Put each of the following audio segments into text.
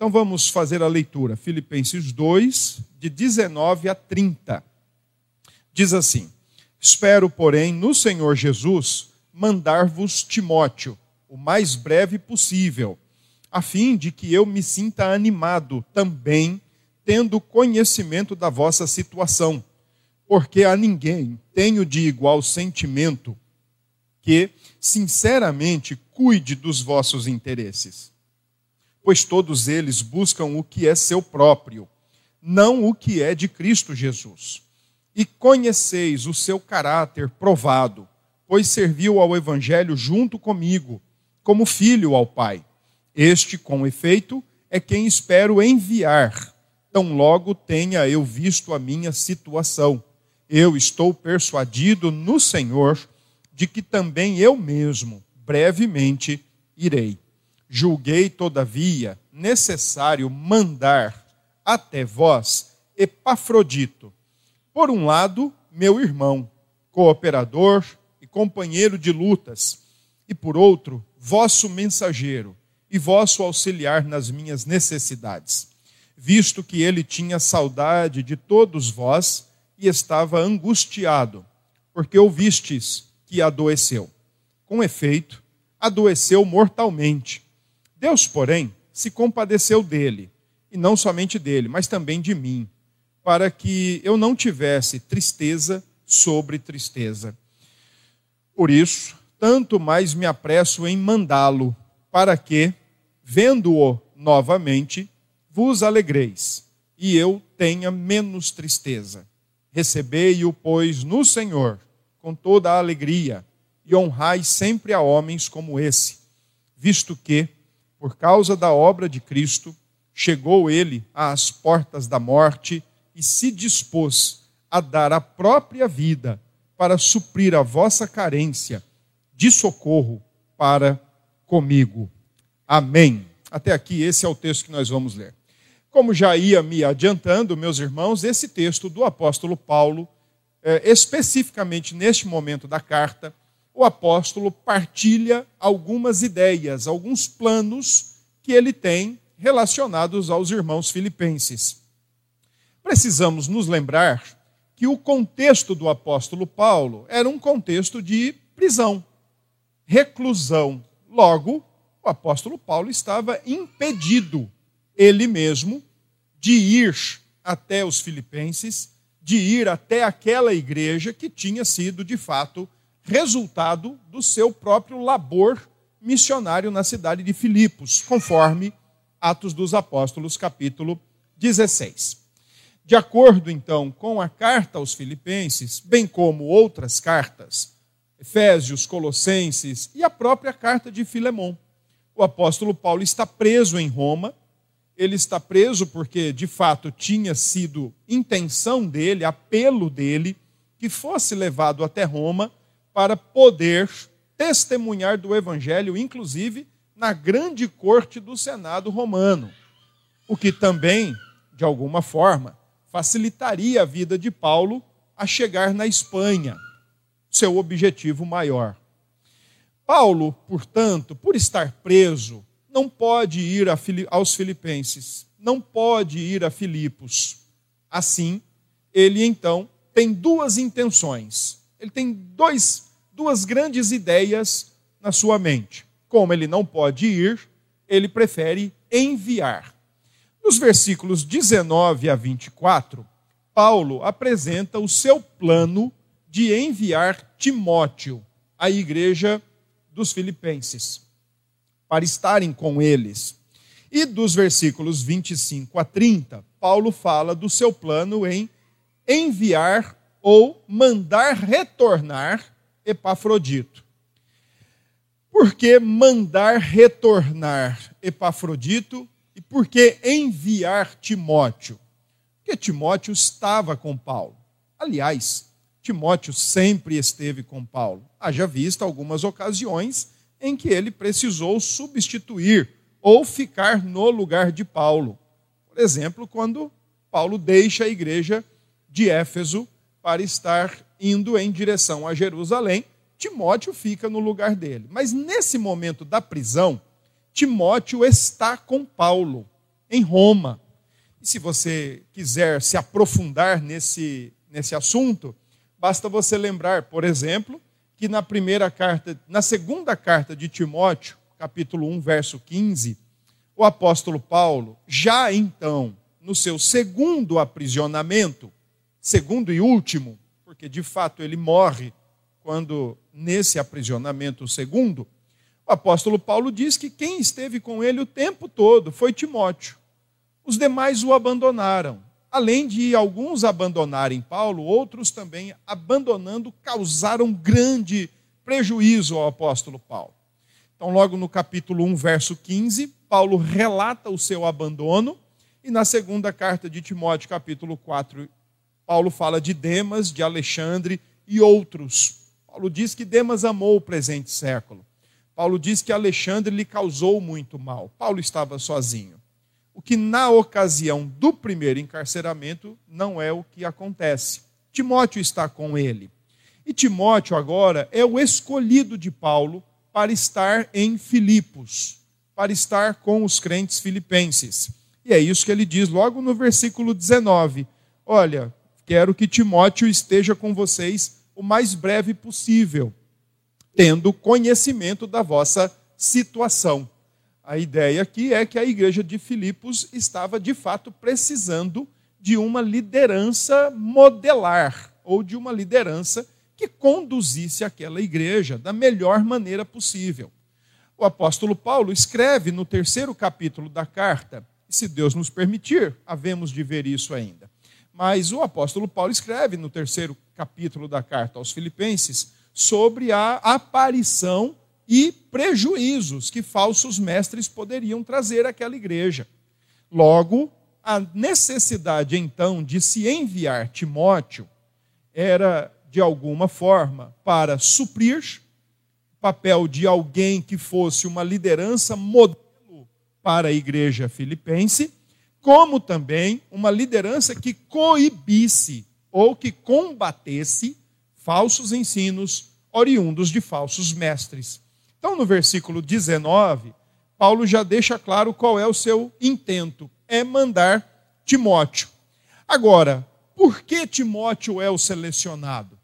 Então vamos fazer a leitura. Filipenses 2, de 19 a 30. Diz assim: Espero, porém, no Senhor Jesus mandar-vos Timóteo, o mais breve possível, a fim de que eu me sinta animado também, tendo conhecimento da vossa situação. Porque a ninguém tenho de igual sentimento que, sinceramente, cuide dos vossos interesses. Pois todos eles buscam o que é seu próprio, não o que é de Cristo Jesus. E conheceis o seu caráter provado, pois serviu ao Evangelho junto comigo, como filho ao Pai. Este, com efeito, é quem espero enviar, tão logo tenha eu visto a minha situação. Eu estou persuadido no Senhor de que também eu mesmo, brevemente, irei. Julguei, todavia, necessário mandar até vós Epafrodito, por um lado, meu irmão, cooperador e companheiro de lutas, e por outro, vosso mensageiro e vosso auxiliar nas minhas necessidades, visto que ele tinha saudade de todos vós e estava angustiado, porque ouvistes que adoeceu. Com efeito, adoeceu mortalmente. Deus, porém, se compadeceu dele, e não somente dele, mas também de mim, para que eu não tivesse tristeza sobre tristeza. Por isso, tanto mais me apresso em mandá-lo, para que, vendo-o novamente, vos alegreis, e eu tenha menos tristeza. Recebei-o, pois, no Senhor com toda a alegria, e honrai sempre a homens como esse, visto que, por causa da obra de Cristo, chegou ele às portas da morte e se dispôs a dar a própria vida para suprir a vossa carência de socorro para comigo. Amém. Até aqui, esse é o texto que nós vamos ler. Como já ia me adiantando, meus irmãos, esse texto do apóstolo Paulo é, especificamente neste momento da carta, o apóstolo partilha algumas ideias, alguns planos que ele tem relacionados aos irmãos filipenses. Precisamos nos lembrar que o contexto do apóstolo Paulo era um contexto de prisão, reclusão. Logo, o apóstolo Paulo estava impedido, ele mesmo, de ir até os filipenses de ir até aquela igreja que tinha sido, de fato, resultado do seu próprio labor missionário na cidade de Filipos, conforme Atos dos Apóstolos, capítulo 16. De acordo, então, com a carta aos Filipenses, bem como outras cartas, Efésios, Colossenses e a própria carta de Filemão, o apóstolo Paulo está preso em Roma ele está preso porque, de fato, tinha sido intenção dele, apelo dele, que fosse levado até Roma para poder testemunhar do Evangelho, inclusive na grande corte do Senado romano. O que também, de alguma forma, facilitaria a vida de Paulo a chegar na Espanha, seu objetivo maior. Paulo, portanto, por estar preso, não pode ir aos filipenses, não pode ir a Filipos. Assim, ele então tem duas intenções. Ele tem dois, duas grandes ideias na sua mente. Como ele não pode ir, ele prefere enviar. Nos versículos 19 a 24, Paulo apresenta o seu plano de enviar Timóteo à igreja dos Filipenses para estarem com eles. E dos versículos 25 a 30, Paulo fala do seu plano em enviar ou mandar retornar Epafrodito. Por que mandar retornar Epafrodito e por que enviar Timóteo? Porque Timóteo estava com Paulo. Aliás, Timóteo sempre esteve com Paulo. Haja visto algumas ocasiões em que ele precisou substituir ou ficar no lugar de Paulo. Por exemplo, quando Paulo deixa a igreja de Éfeso para estar indo em direção a Jerusalém, Timóteo fica no lugar dele. Mas nesse momento da prisão, Timóteo está com Paulo. em Roma. E se você quiser se aprofundar nesse, nesse assunto, basta você lembrar, por exemplo, que na primeira carta, na segunda carta de Timóteo, capítulo 1, verso 15, o apóstolo Paulo, já então, no seu segundo aprisionamento, segundo e último, porque de fato ele morre quando nesse aprisionamento segundo, o apóstolo Paulo diz que quem esteve com ele o tempo todo foi Timóteo. Os demais o abandonaram. Além de alguns abandonarem Paulo, outros também, abandonando, causaram grande prejuízo ao apóstolo Paulo. Então, logo no capítulo 1, verso 15, Paulo relata o seu abandono, e na segunda carta de Timóteo, capítulo 4, Paulo fala de Demas, de Alexandre e outros. Paulo diz que Demas amou o presente século. Paulo diz que Alexandre lhe causou muito mal. Paulo estava sozinho. O que na ocasião do primeiro encarceramento não é o que acontece. Timóteo está com ele. E Timóteo agora é o escolhido de Paulo para estar em Filipos, para estar com os crentes filipenses. E é isso que ele diz logo no versículo 19: Olha, quero que Timóteo esteja com vocês o mais breve possível, tendo conhecimento da vossa situação. A ideia aqui é que a igreja de Filipos estava de fato precisando de uma liderança modelar, ou de uma liderança que conduzisse aquela igreja da melhor maneira possível. O apóstolo Paulo escreve no terceiro capítulo da carta, e se Deus nos permitir, havemos de ver isso ainda. Mas o apóstolo Paulo escreve no terceiro capítulo da carta aos Filipenses sobre a aparição e prejuízos que falsos mestres poderiam trazer àquela igreja. Logo, a necessidade então de se enviar Timóteo era, de alguma forma, para suprir o papel de alguém que fosse uma liderança modelo para a igreja filipense, como também uma liderança que coibisse ou que combatesse falsos ensinos oriundos de falsos mestres. Então, no versículo 19, Paulo já deixa claro qual é o seu intento: é mandar Timóteo. Agora, por que Timóteo é o selecionado?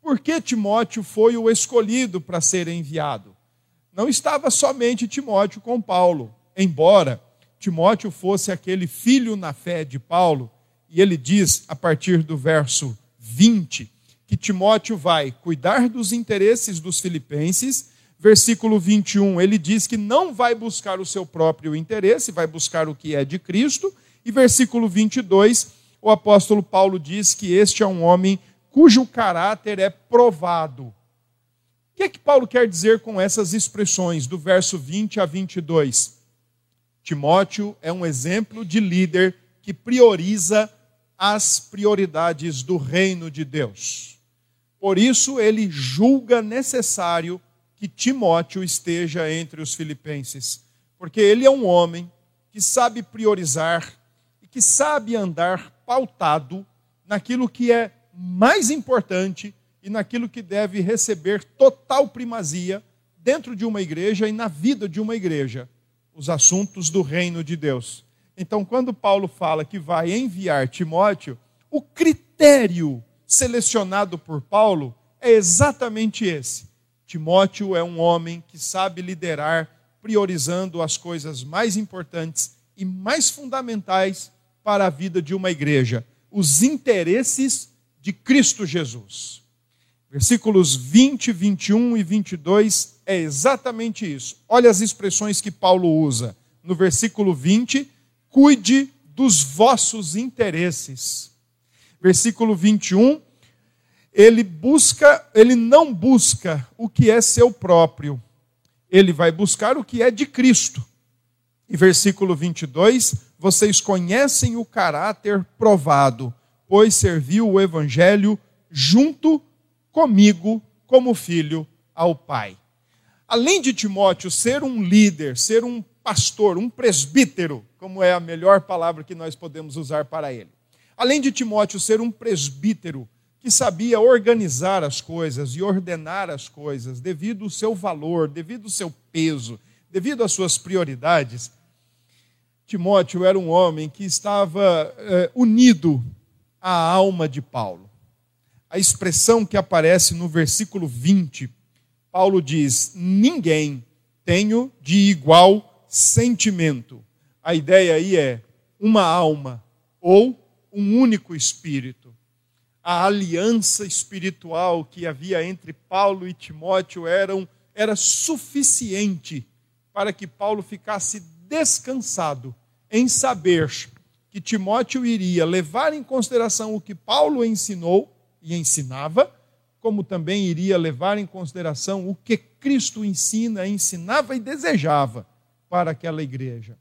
Por que Timóteo foi o escolhido para ser enviado? Não estava somente Timóteo com Paulo, embora Timóteo fosse aquele filho na fé de Paulo, e ele diz a partir do verso 20 que Timóteo vai cuidar dos interesses dos filipenses versículo 21, ele diz que não vai buscar o seu próprio interesse, vai buscar o que é de Cristo. E versículo 22, o apóstolo Paulo diz que este é um homem cujo caráter é provado. O que é que Paulo quer dizer com essas expressões, do verso 20 a 22? Timóteo é um exemplo de líder que prioriza as prioridades do reino de Deus. Por isso, ele julga necessário que Timóteo esteja entre os filipenses, porque ele é um homem que sabe priorizar e que sabe andar pautado naquilo que é mais importante e naquilo que deve receber total primazia dentro de uma igreja e na vida de uma igreja, os assuntos do reino de Deus. Então, quando Paulo fala que vai enviar Timóteo, o critério selecionado por Paulo é exatamente esse Timóteo é um homem que sabe liderar, priorizando as coisas mais importantes e mais fundamentais para a vida de uma igreja, os interesses de Cristo Jesus. Versículos 20, 21 e 22 é exatamente isso. Olha as expressões que Paulo usa. No versículo 20, cuide dos vossos interesses. Versículo 21, ele busca, ele não busca o que é seu próprio. Ele vai buscar o que é de Cristo. E versículo 22, vocês conhecem o caráter provado, pois serviu o evangelho junto comigo como filho ao Pai. Além de Timóteo ser um líder, ser um pastor, um presbítero, como é a melhor palavra que nós podemos usar para ele. Além de Timóteo ser um presbítero, que sabia organizar as coisas e ordenar as coisas devido ao seu valor, devido ao seu peso, devido às suas prioridades. Timóteo era um homem que estava é, unido à alma de Paulo. A expressão que aparece no versículo 20, Paulo diz: Ninguém tenho de igual sentimento. A ideia aí é uma alma ou um único espírito. A aliança espiritual que havia entre Paulo e Timóteo eram, era suficiente para que Paulo ficasse descansado em saber que Timóteo iria levar em consideração o que Paulo ensinou e ensinava, como também iria levar em consideração o que Cristo ensina, ensinava e desejava para aquela igreja.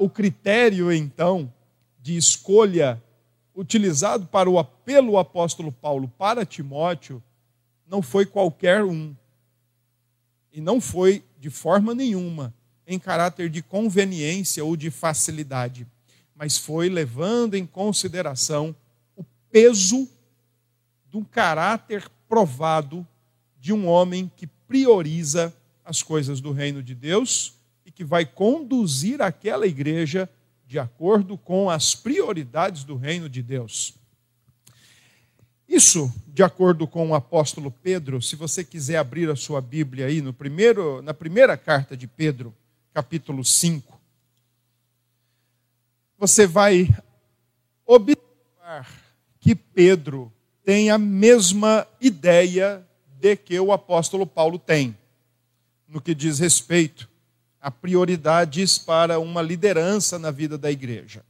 O critério, então, de escolha utilizado para o apelo apóstolo Paulo para Timóteo não foi qualquer um. E não foi de forma nenhuma em caráter de conveniência ou de facilidade, mas foi levando em consideração o peso do caráter provado de um homem que prioriza as coisas do reino de Deus e que vai conduzir aquela igreja de acordo com as prioridades do reino de Deus. Isso, de acordo com o apóstolo Pedro, se você quiser abrir a sua Bíblia aí no primeiro, na primeira carta de Pedro, capítulo 5, você vai observar que Pedro tem a mesma ideia de que o apóstolo Paulo tem, no que diz respeito a prioridades para uma liderança na vida da igreja.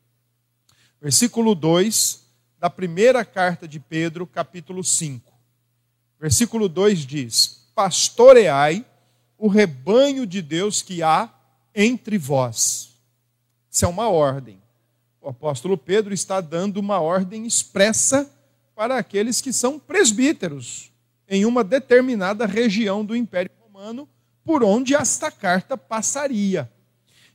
Versículo 2 da primeira carta de Pedro, capítulo 5. Versículo 2 diz: Pastoreai o rebanho de Deus que há entre vós. Isso é uma ordem. O apóstolo Pedro está dando uma ordem expressa para aqueles que são presbíteros em uma determinada região do Império Romano, por onde esta carta passaria.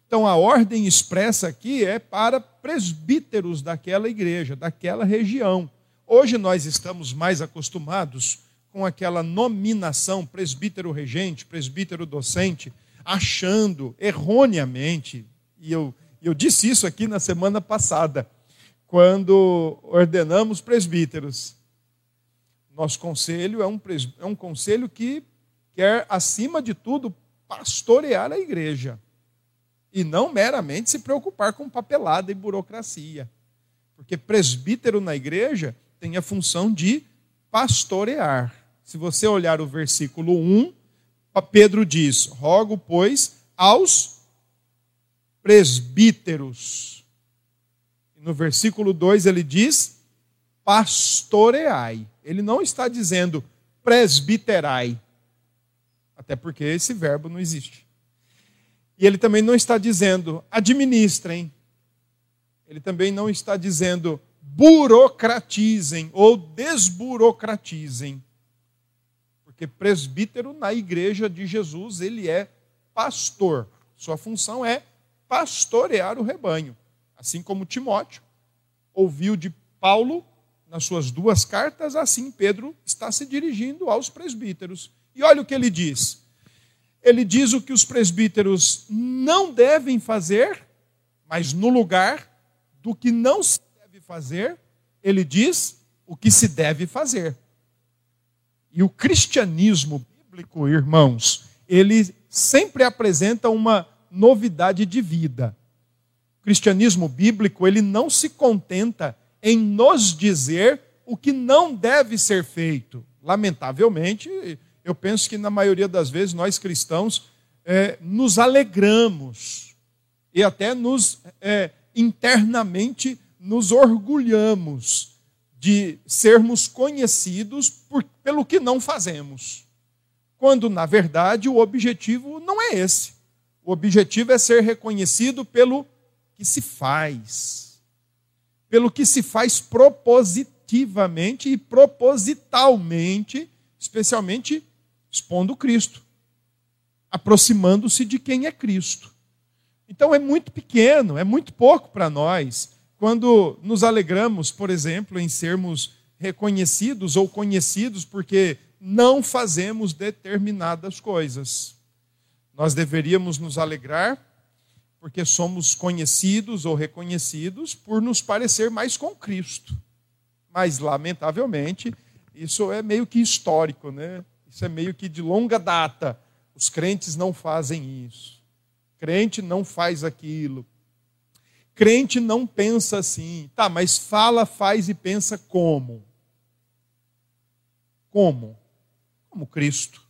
Então, a ordem expressa aqui é para presbíteros daquela igreja, daquela região. Hoje nós estamos mais acostumados com aquela nominação presbítero regente, presbítero docente, achando erroneamente, e eu, eu disse isso aqui na semana passada, quando ordenamos presbíteros. Nosso conselho é um, é um conselho que quer, acima de tudo, pastorear a igreja e não meramente se preocupar com papelada e burocracia. Porque presbítero na igreja tem a função de pastorear. Se você olhar o versículo 1, Pedro diz: Rogo, pois, aos presbíteros. No versículo 2 ele diz: pastoreai. Ele não está dizendo presbiterai, até porque esse verbo não existe. E ele também não está dizendo administrem. Ele também não está dizendo burocratizem ou desburocratizem. Porque presbítero na igreja de Jesus, ele é pastor. Sua função é pastorear o rebanho. Assim como Timóteo ouviu de Paulo nas suas duas cartas, assim Pedro está se dirigindo aos presbíteros. E olha o que ele diz. Ele diz o que os presbíteros não devem fazer, mas no lugar do que não se deve fazer, ele diz o que se deve fazer. E o cristianismo bíblico, irmãos, ele sempre apresenta uma novidade de vida. Cristianismo bíblico, ele não se contenta em nos dizer o que não deve ser feito. Lamentavelmente, eu penso que na maioria das vezes nós cristãos é, nos alegramos e até nos é, internamente nos orgulhamos de sermos conhecidos por, pelo que não fazemos. Quando, na verdade, o objetivo não é esse. O objetivo é ser reconhecido pelo que se faz. Pelo que se faz propositivamente e propositalmente, especialmente expondo Cristo, aproximando-se de quem é Cristo. Então é muito pequeno, é muito pouco para nós quando nos alegramos, por exemplo, em sermos reconhecidos ou conhecidos porque não fazemos determinadas coisas. Nós deveríamos nos alegrar porque somos conhecidos ou reconhecidos por nos parecer mais com Cristo. Mas, lamentavelmente, isso é meio que histórico, né? Isso é meio que de longa data. Os crentes não fazem isso. Crente não faz aquilo. Crente não pensa assim. Tá, mas fala, faz e pensa como? Como? Como Cristo.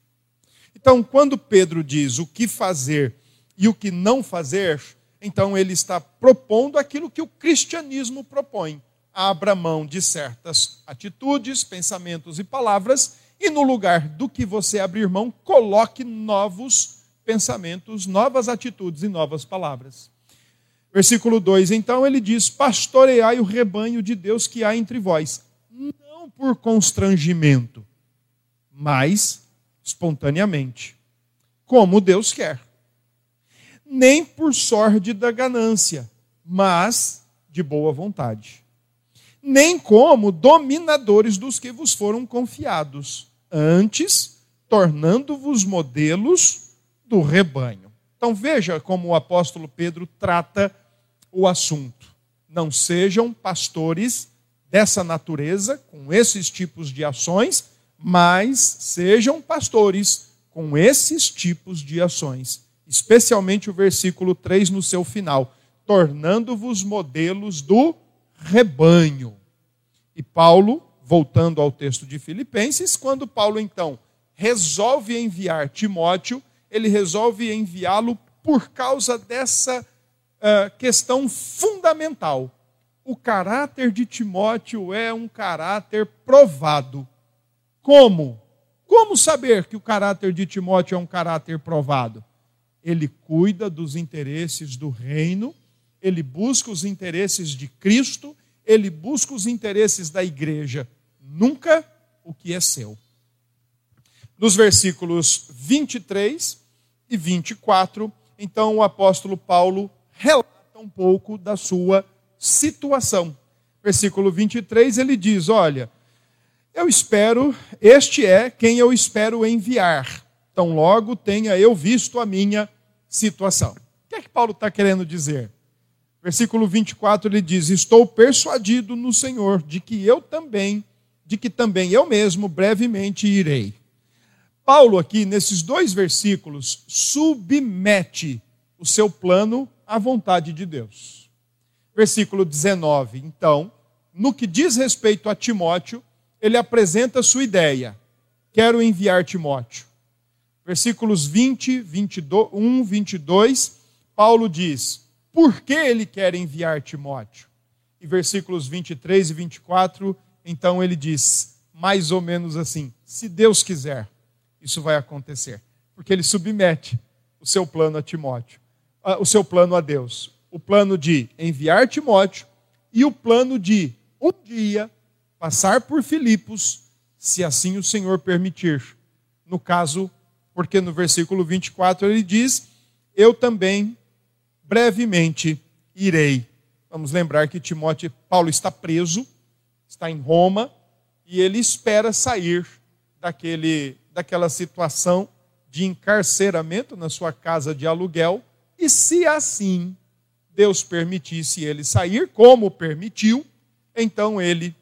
Então, quando Pedro diz o que fazer e o que não fazer, então ele está propondo aquilo que o cristianismo propõe. Abra mão de certas atitudes, pensamentos e palavras, e no lugar do que você abrir mão, coloque novos pensamentos, novas atitudes e novas palavras. Versículo 2: Então ele diz: Pastoreai o rebanho de Deus que há entre vós, não por constrangimento, mas espontaneamente, como Deus quer nem por sorte da ganância, mas de boa vontade. Nem como dominadores dos que vos foram confiados, antes tornando-vos modelos do rebanho. Então veja como o apóstolo Pedro trata o assunto. Não sejam pastores dessa natureza, com esses tipos de ações, mas sejam pastores com esses tipos de ações especialmente o versículo 3 no seu final, tornando-vos modelos do rebanho. E Paulo, voltando ao texto de Filipenses, quando Paulo então resolve enviar Timóteo, ele resolve enviá-lo por causa dessa uh, questão fundamental. O caráter de Timóteo é um caráter provado. Como? Como saber que o caráter de Timóteo é um caráter provado? Ele cuida dos interesses do reino, ele busca os interesses de Cristo, ele busca os interesses da igreja, nunca o que é seu. Nos versículos 23 e 24, então o apóstolo Paulo relata um pouco da sua situação. Versículo 23 ele diz: Olha, eu espero, este é quem eu espero enviar. Tão logo tenha eu visto a minha situação. O que é que Paulo está querendo dizer? Versículo 24 ele diz: Estou persuadido no Senhor de que eu também, de que também eu mesmo brevemente irei. Paulo, aqui nesses dois versículos, submete o seu plano à vontade de Deus. Versículo 19, então, no que diz respeito a Timóteo, ele apresenta sua ideia: quero enviar Timóteo versículos 20, 21, 22, Paulo diz: por que ele quer enviar Timóteo? E versículos 23 e 24, então ele diz, mais ou menos assim: se Deus quiser, isso vai acontecer. Porque ele submete o seu plano a Timóteo, o seu plano a Deus. O plano de enviar Timóteo e o plano de, um dia, passar por Filipos, se assim o Senhor permitir. No caso, porque no versículo 24 ele diz: Eu também brevemente irei. Vamos lembrar que Timóteo, Paulo está preso, está em Roma, e ele espera sair daquele, daquela situação de encarceramento na sua casa de aluguel, e se assim Deus permitisse ele sair, como permitiu, então ele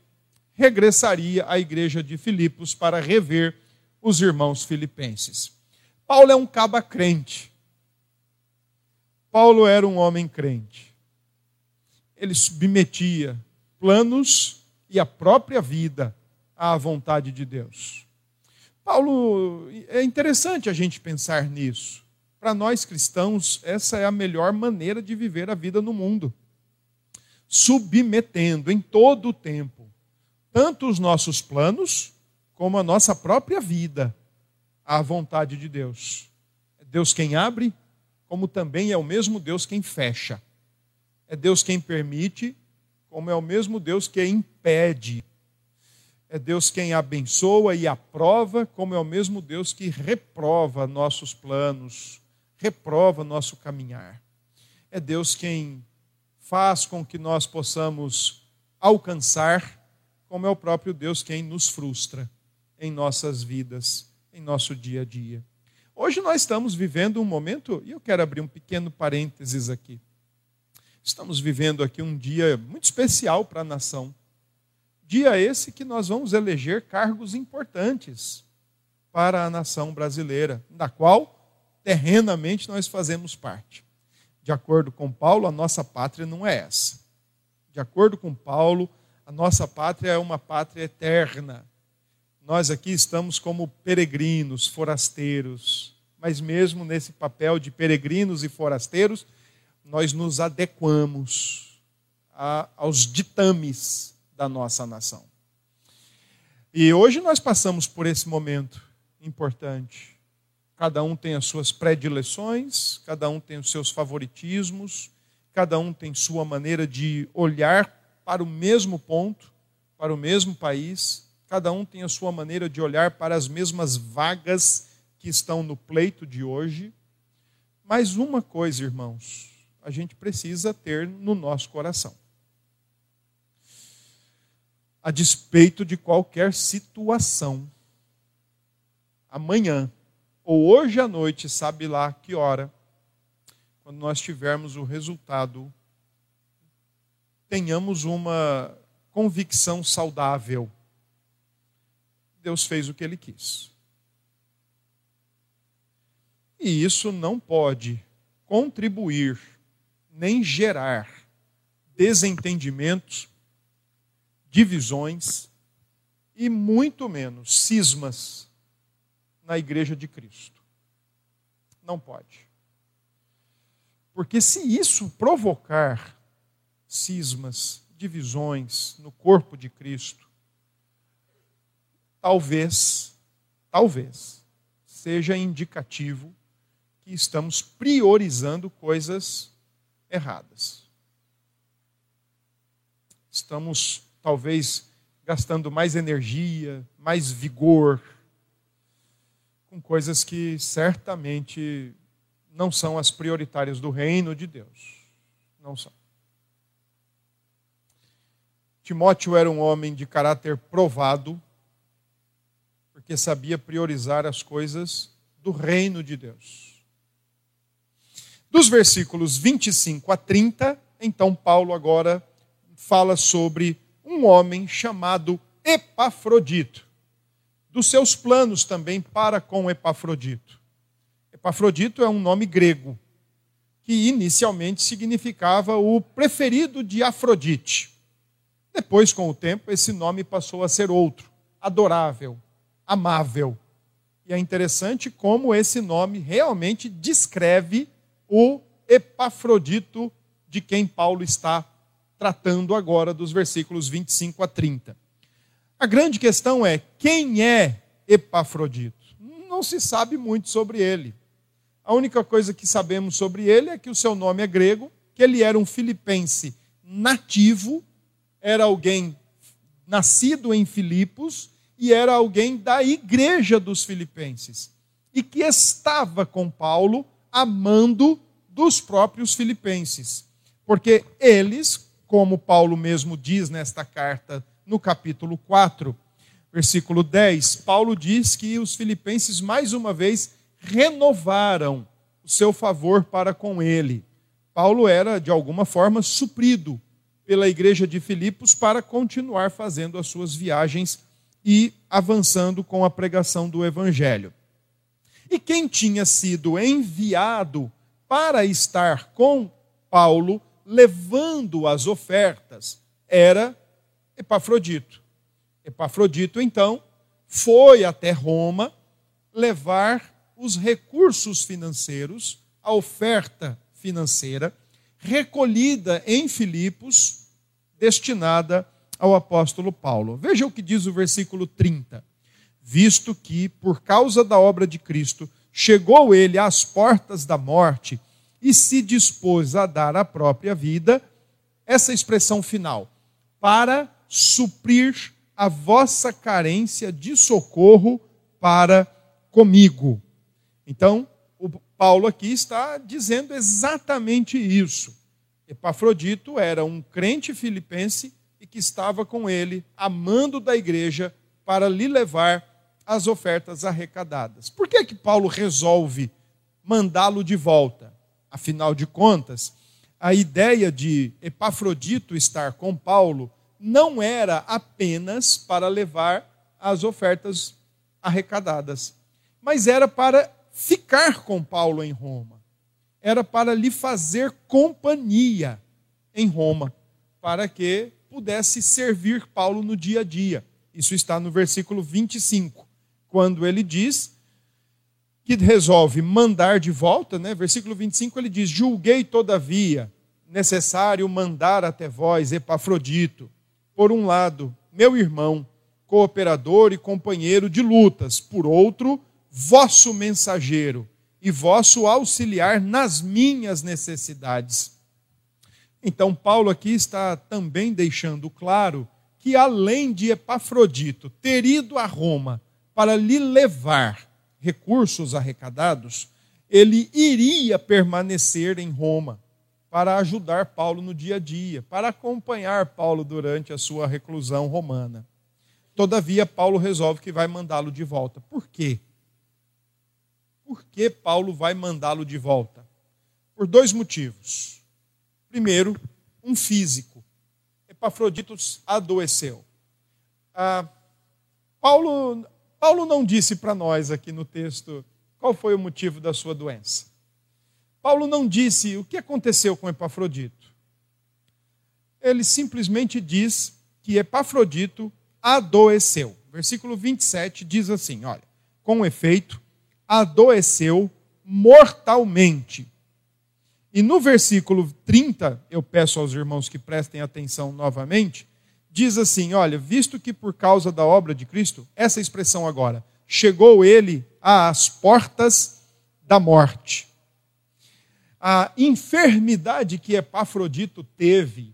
regressaria à igreja de Filipos para rever os irmãos filipenses. Paulo é um caba crente. Paulo era um homem crente. Ele submetia planos e a própria vida à vontade de Deus. Paulo, é interessante a gente pensar nisso. Para nós cristãos, essa é a melhor maneira de viver a vida no mundo. Submetendo em todo o tempo, tanto os nossos planos, como a nossa própria vida à vontade de Deus. É Deus quem abre, como também é o mesmo Deus quem fecha. É Deus quem permite, como é o mesmo Deus que impede. É Deus quem abençoa e aprova, como é o mesmo Deus que reprova nossos planos, reprova nosso caminhar. É Deus quem faz com que nós possamos alcançar, como é o próprio Deus quem nos frustra em nossas vidas em nosso dia a dia. Hoje nós estamos vivendo um momento, e eu quero abrir um pequeno parênteses aqui. Estamos vivendo aqui um dia muito especial para a nação. Dia esse que nós vamos eleger cargos importantes para a nação brasileira, da qual terrenamente nós fazemos parte. De acordo com Paulo, a nossa pátria não é essa. De acordo com Paulo, a nossa pátria é uma pátria eterna. Nós aqui estamos como peregrinos, forasteiros, mas mesmo nesse papel de peregrinos e forasteiros, nós nos adequamos a, aos ditames da nossa nação. E hoje nós passamos por esse momento importante. Cada um tem as suas predileções, cada um tem os seus favoritismos, cada um tem sua maneira de olhar para o mesmo ponto, para o mesmo país, cada um tem a sua maneira de olhar para as mesmas vagas que estão no pleito de hoje. Mas uma coisa, irmãos, a gente precisa ter no nosso coração. A despeito de qualquer situação, amanhã ou hoje à noite, sabe lá que hora, quando nós tivermos o resultado, tenhamos uma convicção saudável Deus fez o que ele quis. E isso não pode contribuir nem gerar desentendimentos, divisões e muito menos cismas na igreja de Cristo. Não pode. Porque se isso provocar cismas, divisões no corpo de Cristo, talvez, talvez, seja indicativo que estamos priorizando coisas erradas. Estamos, talvez, gastando mais energia, mais vigor, com coisas que certamente não são as prioritárias do reino de Deus. Não são. Timóteo era um homem de caráter provado, porque sabia priorizar as coisas do reino de Deus. Dos versículos 25 a 30, então Paulo agora fala sobre um homem chamado Epafrodito, dos seus planos também para com Epafrodito. Epafrodito é um nome grego, que inicialmente significava o preferido de Afrodite. Depois, com o tempo, esse nome passou a ser outro, adorável, amável. E é interessante como esse nome realmente descreve o Epafrodito de quem Paulo está tratando agora, dos versículos 25 a 30. A grande questão é: quem é Epafrodito? Não se sabe muito sobre ele. A única coisa que sabemos sobre ele é que o seu nome é grego, que ele era um filipense nativo, era alguém nascido em Filipos e era alguém da igreja dos filipenses e que estava com Paulo amando dos próprios filipenses. Porque eles, como Paulo mesmo diz nesta carta, no capítulo 4, versículo 10, Paulo diz que os filipenses mais uma vez renovaram o seu favor para com ele. Paulo era, de alguma forma, suprido pela igreja de Filipos para continuar fazendo as suas viagens e avançando com a pregação do Evangelho. E quem tinha sido enviado para estar com Paulo, levando as ofertas, era Epafrodito. Epafrodito, então, foi até Roma levar os recursos financeiros, a oferta financeira, recolhida em Filipos, destinada ao apóstolo Paulo. Veja o que diz o versículo 30. Visto que, por causa da obra de Cristo, chegou ele às portas da morte e se dispôs a dar a própria vida, essa expressão final, para suprir a vossa carência de socorro para comigo. Então, o Paulo aqui está dizendo exatamente isso. Epafrodito era um crente filipense que estava com ele, amando da igreja, para lhe levar as ofertas arrecadadas. Por que, que Paulo resolve mandá-lo de volta? Afinal de contas, a ideia de Epafrodito estar com Paulo não era apenas para levar as ofertas arrecadadas, mas era para ficar com Paulo em Roma. Era para lhe fazer companhia em Roma, para que pudesse servir Paulo no dia a dia. Isso está no versículo 25, quando ele diz que resolve mandar de volta, né? Versículo 25 ele diz: Julguei todavia necessário mandar até vós Epafrodito, por um lado, meu irmão, cooperador e companheiro de lutas, por outro, vosso mensageiro e vosso auxiliar nas minhas necessidades. Então, Paulo aqui está também deixando claro que, além de Epafrodito ter ido a Roma para lhe levar recursos arrecadados, ele iria permanecer em Roma para ajudar Paulo no dia a dia, para acompanhar Paulo durante a sua reclusão romana. Todavia, Paulo resolve que vai mandá-lo de volta. Por quê? Por que Paulo vai mandá-lo de volta? Por dois motivos. Primeiro, um físico. Epafroditos adoeceu. Ah, Paulo, Paulo não disse para nós aqui no texto qual foi o motivo da sua doença. Paulo não disse o que aconteceu com Epafrodito. Ele simplesmente diz que Epafrodito adoeceu. Versículo 27 diz assim: olha, com efeito, adoeceu mortalmente. E no versículo 30, eu peço aos irmãos que prestem atenção novamente, diz assim: olha, visto que por causa da obra de Cristo, essa expressão agora, chegou ele às portas da morte. A enfermidade que Epafrodito teve,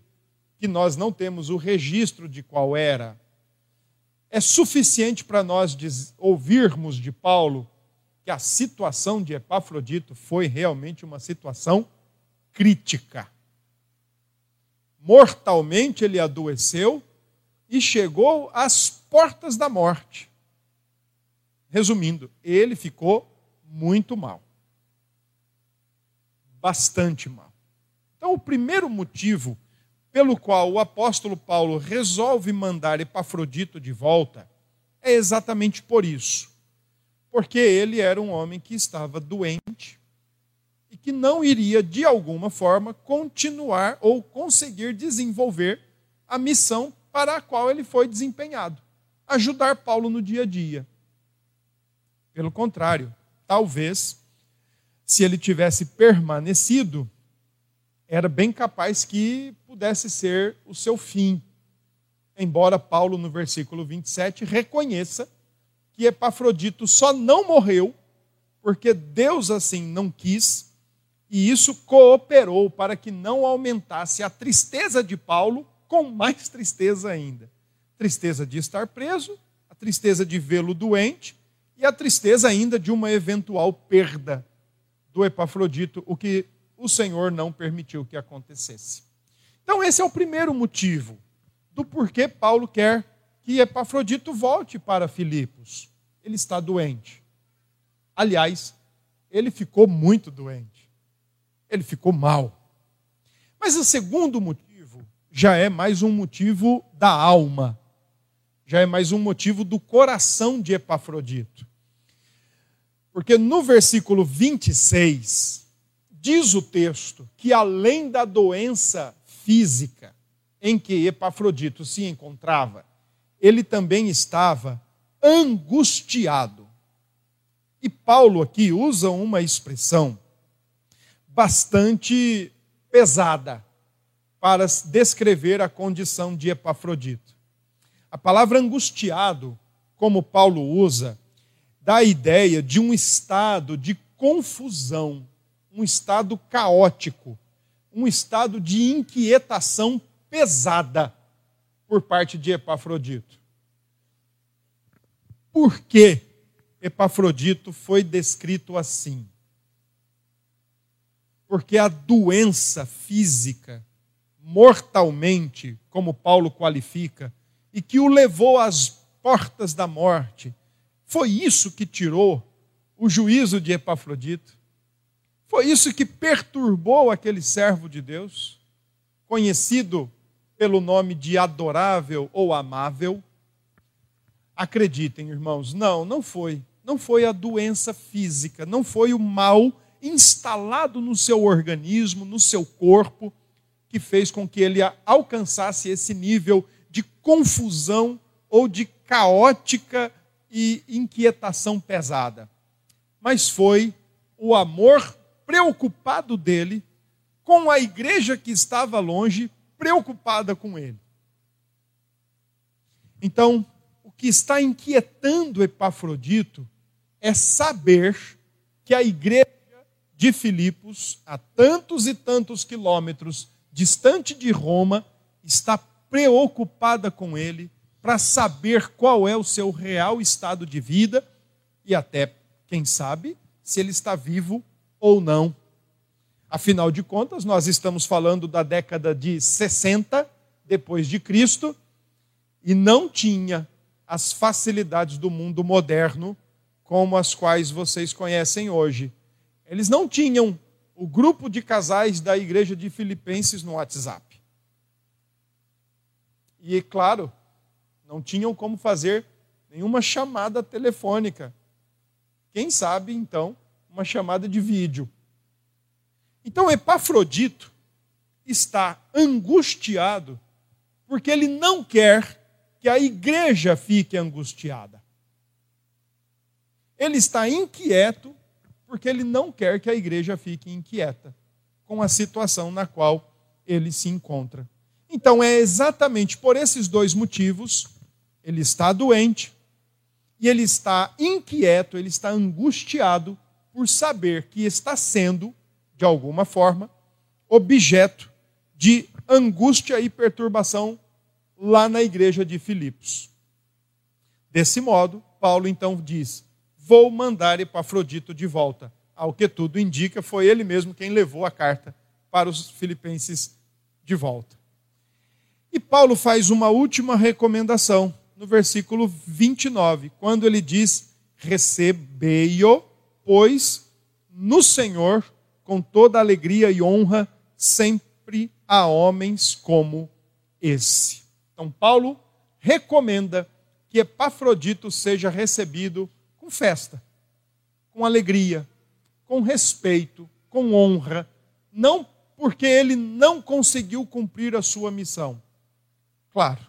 que nós não temos o registro de qual era, é suficiente para nós ouvirmos de Paulo que a situação de Epafrodito foi realmente uma situação crítica. Mortalmente ele adoeceu e chegou às portas da morte. Resumindo, ele ficou muito mal bastante mal. Então, o primeiro motivo pelo qual o apóstolo Paulo resolve mandar Epafrodito de volta é exatamente por isso. Porque ele era um homem que estava doente e que não iria, de alguma forma, continuar ou conseguir desenvolver a missão para a qual ele foi desempenhado ajudar Paulo no dia a dia. Pelo contrário, talvez se ele tivesse permanecido, era bem capaz que pudesse ser o seu fim. Embora Paulo, no versículo 27, reconheça que Epafrodito só não morreu porque Deus assim não quis, e isso cooperou para que não aumentasse a tristeza de Paulo com mais tristeza ainda. Tristeza de estar preso, a tristeza de vê-lo doente e a tristeza ainda de uma eventual perda do Epafrodito, o que o Senhor não permitiu que acontecesse. Então, esse é o primeiro motivo do porquê Paulo quer que Epafrodito volte para Filipos. Ele está doente. Aliás, ele ficou muito doente. Ele ficou mal. Mas o segundo motivo já é mais um motivo da alma, já é mais um motivo do coração de Epafrodito. Porque no versículo 26, diz o texto que além da doença física em que Epafrodito se encontrava, ele também estava angustiado. E Paulo aqui usa uma expressão bastante pesada para descrever a condição de Epafrodito. A palavra angustiado, como Paulo usa, dá a ideia de um estado de confusão, um estado caótico, um estado de inquietação pesada por parte de Epafrodito. Por que Epafrodito foi descrito assim? Porque a doença física, mortalmente, como Paulo qualifica, e que o levou às portas da morte, Foi isso que tirou o juízo de Epafrodito? Foi isso que perturbou aquele servo de Deus, conhecido pelo nome de adorável ou amável? Acreditem, irmãos, não, não foi. Não foi a doença física, não foi o mal instalado no seu organismo, no seu corpo, que fez com que ele alcançasse esse nível de confusão ou de caótica e inquietação pesada. Mas foi o amor preocupado dele com a igreja que estava longe, preocupada com ele. Então, o que está inquietando Epafrodito é saber que a igreja de Filipos, a tantos e tantos quilômetros distante de Roma, está preocupada com ele para saber qual é o seu real estado de vida e até, quem sabe, se ele está vivo ou não. Afinal de contas, nós estamos falando da década de 60 depois de Cristo e não tinha as facilidades do mundo moderno como as quais vocês conhecem hoje. Eles não tinham o grupo de casais da igreja de Filipenses no WhatsApp. E, claro, não tinham como fazer nenhuma chamada telefônica. Quem sabe, então, uma chamada de vídeo. Então Epafrodito está angustiado porque ele não quer que a igreja fique angustiada. Ele está inquieto porque ele não quer que a igreja fique inquieta com a situação na qual ele se encontra. Então é exatamente por esses dois motivos, ele está doente e ele está inquieto, ele está angustiado por saber que está sendo, de alguma forma, objeto de angústia e perturbação lá na igreja de Filipos. Desse modo, Paulo então diz: Vou mandar Epafrodito de volta. Ao que tudo indica, foi ele mesmo quem levou a carta para os filipenses de volta. E Paulo faz uma última recomendação no versículo 29, quando ele diz: Recebei-o pois, no Senhor, com toda alegria e honra, sempre a homens como esse. Então, Paulo recomenda que Epafrodito seja recebido festa, com alegria, com respeito, com honra, não porque ele não conseguiu cumprir a sua missão. Claro,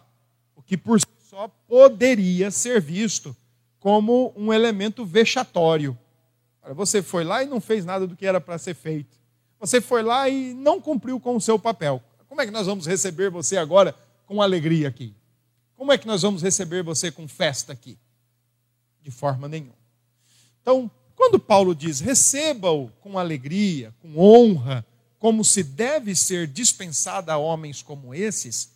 o que por si só poderia ser visto como um elemento vexatório. Você foi lá e não fez nada do que era para ser feito. Você foi lá e não cumpriu com o seu papel. Como é que nós vamos receber você agora com alegria aqui? Como é que nós vamos receber você com festa aqui? De forma nenhuma. Então, quando Paulo diz receba-o com alegria, com honra, como se deve ser dispensada a homens como esses,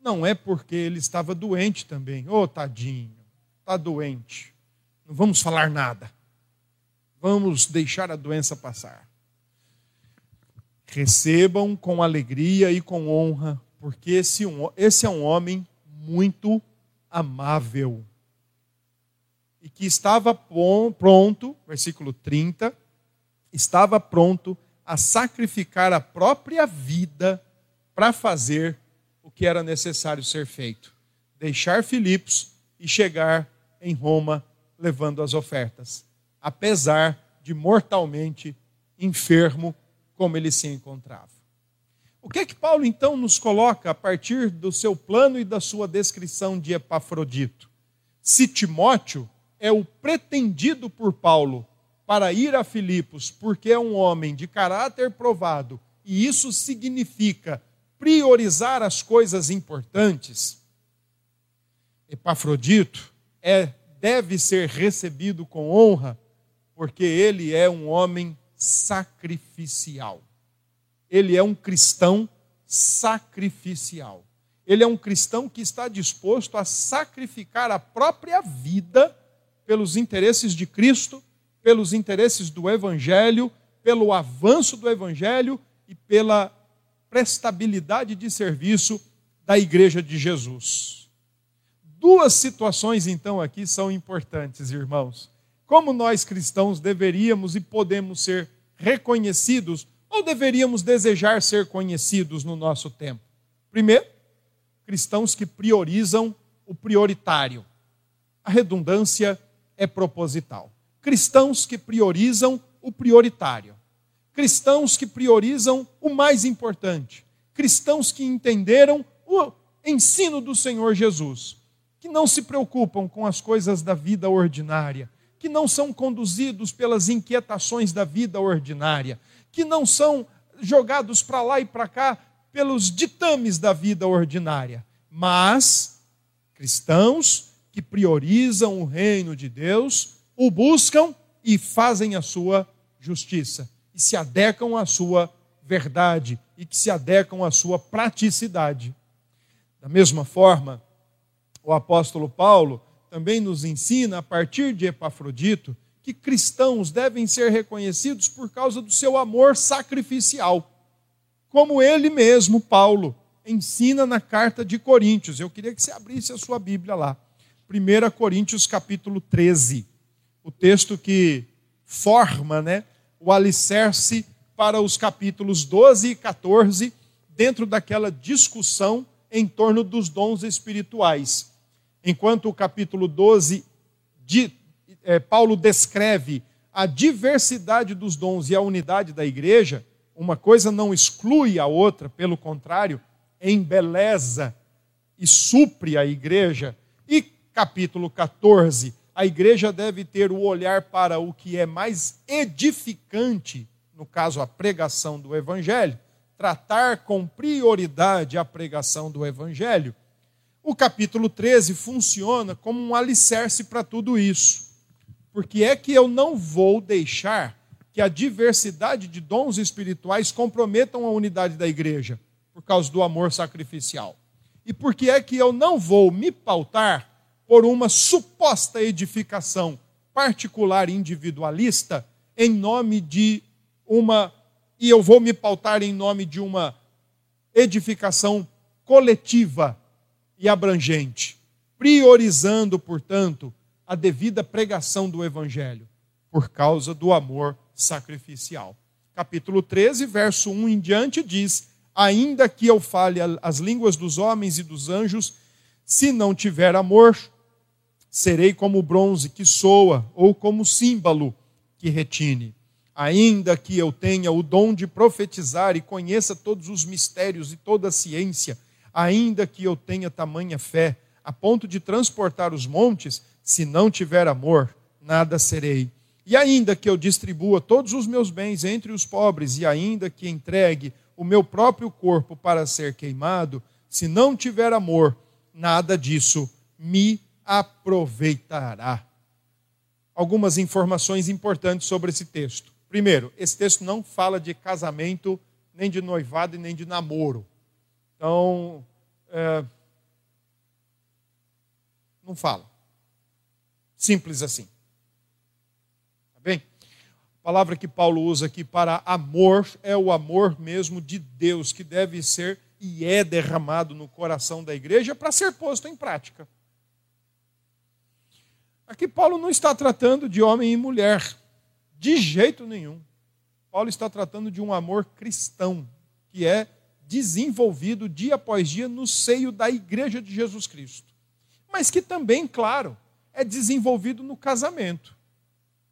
não é porque ele estava doente também. Ô, oh, tadinho, está doente. Não vamos falar nada. Vamos deixar a doença passar. Recebam com alegria e com honra, porque esse, esse é um homem muito amável. E que estava pronto, versículo 30, estava pronto a sacrificar a própria vida para fazer o que era necessário ser feito: deixar Filipos e chegar em Roma levando as ofertas apesar de mortalmente enfermo como ele se encontrava. O que é que Paulo então nos coloca a partir do seu plano e da sua descrição de Epafrodito? Se Timóteo é o pretendido por Paulo para ir a Filipos, porque é um homem de caráter provado, e isso significa priorizar as coisas importantes, Epafrodito é, deve ser recebido com honra porque ele é um homem sacrificial. Ele é um cristão sacrificial. Ele é um cristão que está disposto a sacrificar a própria vida pelos interesses de Cristo, pelos interesses do Evangelho, pelo avanço do Evangelho e pela prestabilidade de serviço da Igreja de Jesus. Duas situações, então, aqui são importantes, irmãos. Como nós cristãos deveríamos e podemos ser reconhecidos ou deveríamos desejar ser conhecidos no nosso tempo? Primeiro, cristãos que priorizam o prioritário. A redundância é proposital. Cristãos que priorizam o prioritário. Cristãos que priorizam o mais importante. Cristãos que entenderam o ensino do Senhor Jesus. Que não se preocupam com as coisas da vida ordinária. Que não são conduzidos pelas inquietações da vida ordinária. Que não são jogados para lá e para cá pelos ditames da vida ordinária. Mas cristãos que priorizam o reino de Deus, o buscam e fazem a sua justiça, e se adequam à sua verdade, e que se adequam à sua praticidade. Da mesma forma, o apóstolo Paulo também nos ensina, a partir de Epafrodito, que cristãos devem ser reconhecidos por causa do seu amor sacrificial, como ele mesmo, Paulo, ensina na carta de Coríntios. Eu queria que você abrisse a sua Bíblia lá. 1 Coríntios capítulo 13, o texto que forma né, o alicerce para os capítulos 12 e 14, dentro daquela discussão em torno dos dons espirituais. Enquanto o capítulo 12, de, é, Paulo descreve a diversidade dos dons e a unidade da igreja, uma coisa não exclui a outra, pelo contrário, embeleza e supre a igreja. Capítulo 14, a igreja deve ter o olhar para o que é mais edificante, no caso, a pregação do evangelho, tratar com prioridade a pregação do evangelho. O capítulo 13 funciona como um alicerce para tudo isso. Porque é que eu não vou deixar que a diversidade de dons espirituais comprometam a unidade da igreja, por causa do amor sacrificial. E porque é que eu não vou me pautar por uma suposta edificação particular individualista em nome de uma e eu vou me pautar em nome de uma edificação coletiva e abrangente, priorizando, portanto, a devida pregação do evangelho por causa do amor sacrificial. Capítulo 13, verso 1 em diante diz: Ainda que eu fale as línguas dos homens e dos anjos, se não tiver amor, serei como bronze que soa, ou como símbolo que retine. Ainda que eu tenha o dom de profetizar e conheça todos os mistérios e toda a ciência, ainda que eu tenha tamanha fé, a ponto de transportar os montes, se não tiver amor, nada serei. E ainda que eu distribua todos os meus bens entre os pobres, e ainda que entregue o meu próprio corpo para ser queimado, se não tiver amor, nada disso me aproveitará. Algumas informações importantes sobre esse texto. Primeiro, esse texto não fala de casamento, nem de noivado e nem de namoro. Então, é, não fala. Simples assim. Tá bem? A palavra que Paulo usa aqui para amor é o amor mesmo de Deus, que deve ser e é derramado no coração da igreja para ser posto em prática. Aqui Paulo não está tratando de homem e mulher, de jeito nenhum. Paulo está tratando de um amor cristão, que é desenvolvido dia após dia no seio da igreja de Jesus Cristo. Mas que também, claro, é desenvolvido no casamento,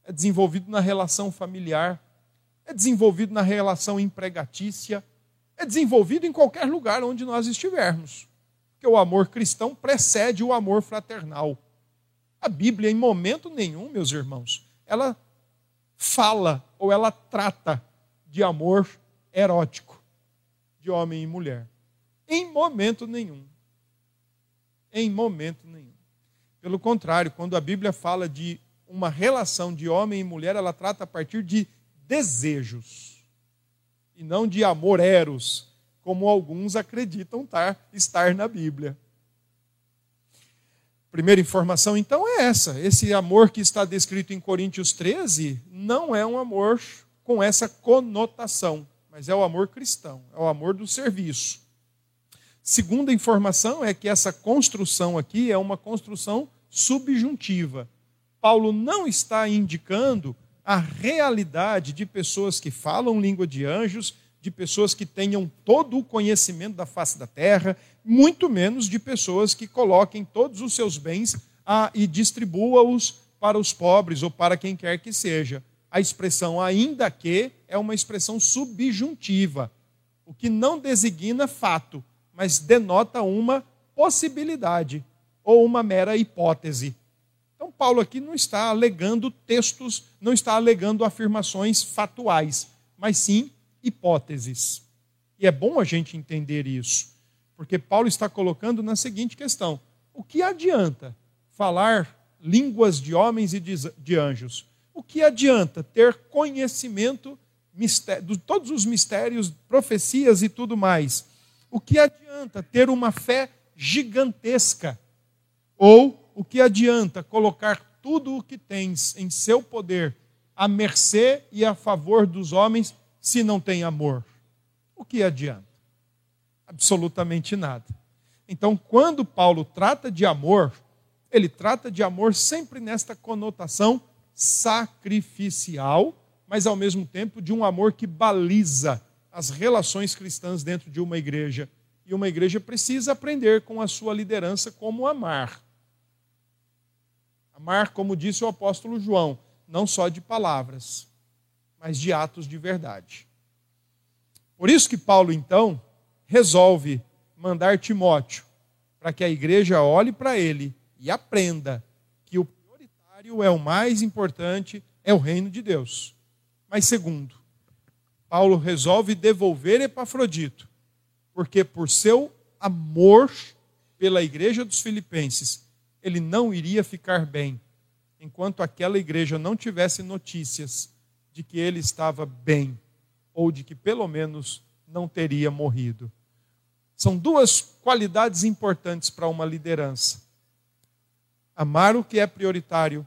é desenvolvido na relação familiar, é desenvolvido na relação empregatícia, é desenvolvido em qualquer lugar onde nós estivermos. Porque o amor cristão precede o amor fraternal. A Bíblia, em momento nenhum, meus irmãos, ela fala ou ela trata de amor erótico de homem e mulher. Em momento nenhum. Em momento nenhum. Pelo contrário, quando a Bíblia fala de uma relação de homem e mulher, ela trata a partir de desejos e não de amor eros, como alguns acreditam estar na Bíblia. Primeira informação, então, é essa. Esse amor que está descrito em Coríntios 13 não é um amor com essa conotação, mas é o amor cristão, é o amor do serviço. Segunda informação é que essa construção aqui é uma construção subjuntiva. Paulo não está indicando a realidade de pessoas que falam língua de anjos, de pessoas que tenham todo o conhecimento da face da terra, muito menos de pessoas que coloquem todos os seus bens ah, e distribua-os para os pobres ou para quem quer que seja. A expressão ainda que é uma expressão subjuntiva, o que não designa fato, mas denota uma possibilidade ou uma mera hipótese. Então, Paulo aqui não está alegando textos, não está alegando afirmações fatuais, mas sim hipóteses. E é bom a gente entender isso, porque Paulo está colocando na seguinte questão: o que adianta falar línguas de homens e de anjos. O que adianta ter conhecimento de todos os mistérios, profecias e tudo mais? O que adianta ter uma fé gigantesca? Ou o que adianta colocar tudo o que tens em seu poder à mercê e a favor dos homens se não tem amor? O que adianta? Absolutamente nada. Então, quando Paulo trata de amor, ele trata de amor sempre nesta conotação sacrificial, mas ao mesmo tempo de um amor que baliza as relações cristãs dentro de uma igreja. E uma igreja precisa aprender com a sua liderança como amar. Amar, como disse o apóstolo João, não só de palavras, mas de atos de verdade. Por isso que Paulo, então, resolve mandar Timóteo para que a igreja olhe para ele e aprenda que o prioritário é o mais importante, é o reino de Deus. Mas segundo, Paulo resolve devolver Epafrodito, porque por seu amor pela igreja dos filipenses, ele não iria ficar bem enquanto aquela igreja não tivesse notícias de que ele estava bem ou de que pelo menos não teria morrido. São duas qualidades importantes para uma liderança amar o que é prioritário,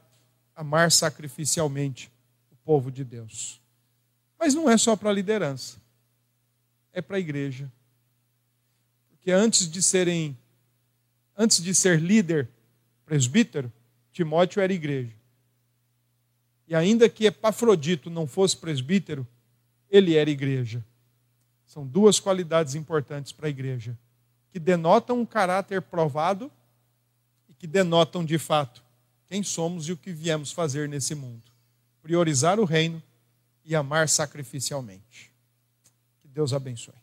amar sacrificialmente o povo de Deus. Mas não é só para a liderança, é para a igreja. Porque antes de serem, antes de ser líder, presbítero, Timóteo era igreja. E ainda que Epafrodito não fosse presbítero, ele era igreja. São duas qualidades importantes para a igreja, que denotam um caráter provado que denotam de fato quem somos e o que viemos fazer nesse mundo. Priorizar o reino e amar sacrificialmente. Que Deus abençoe.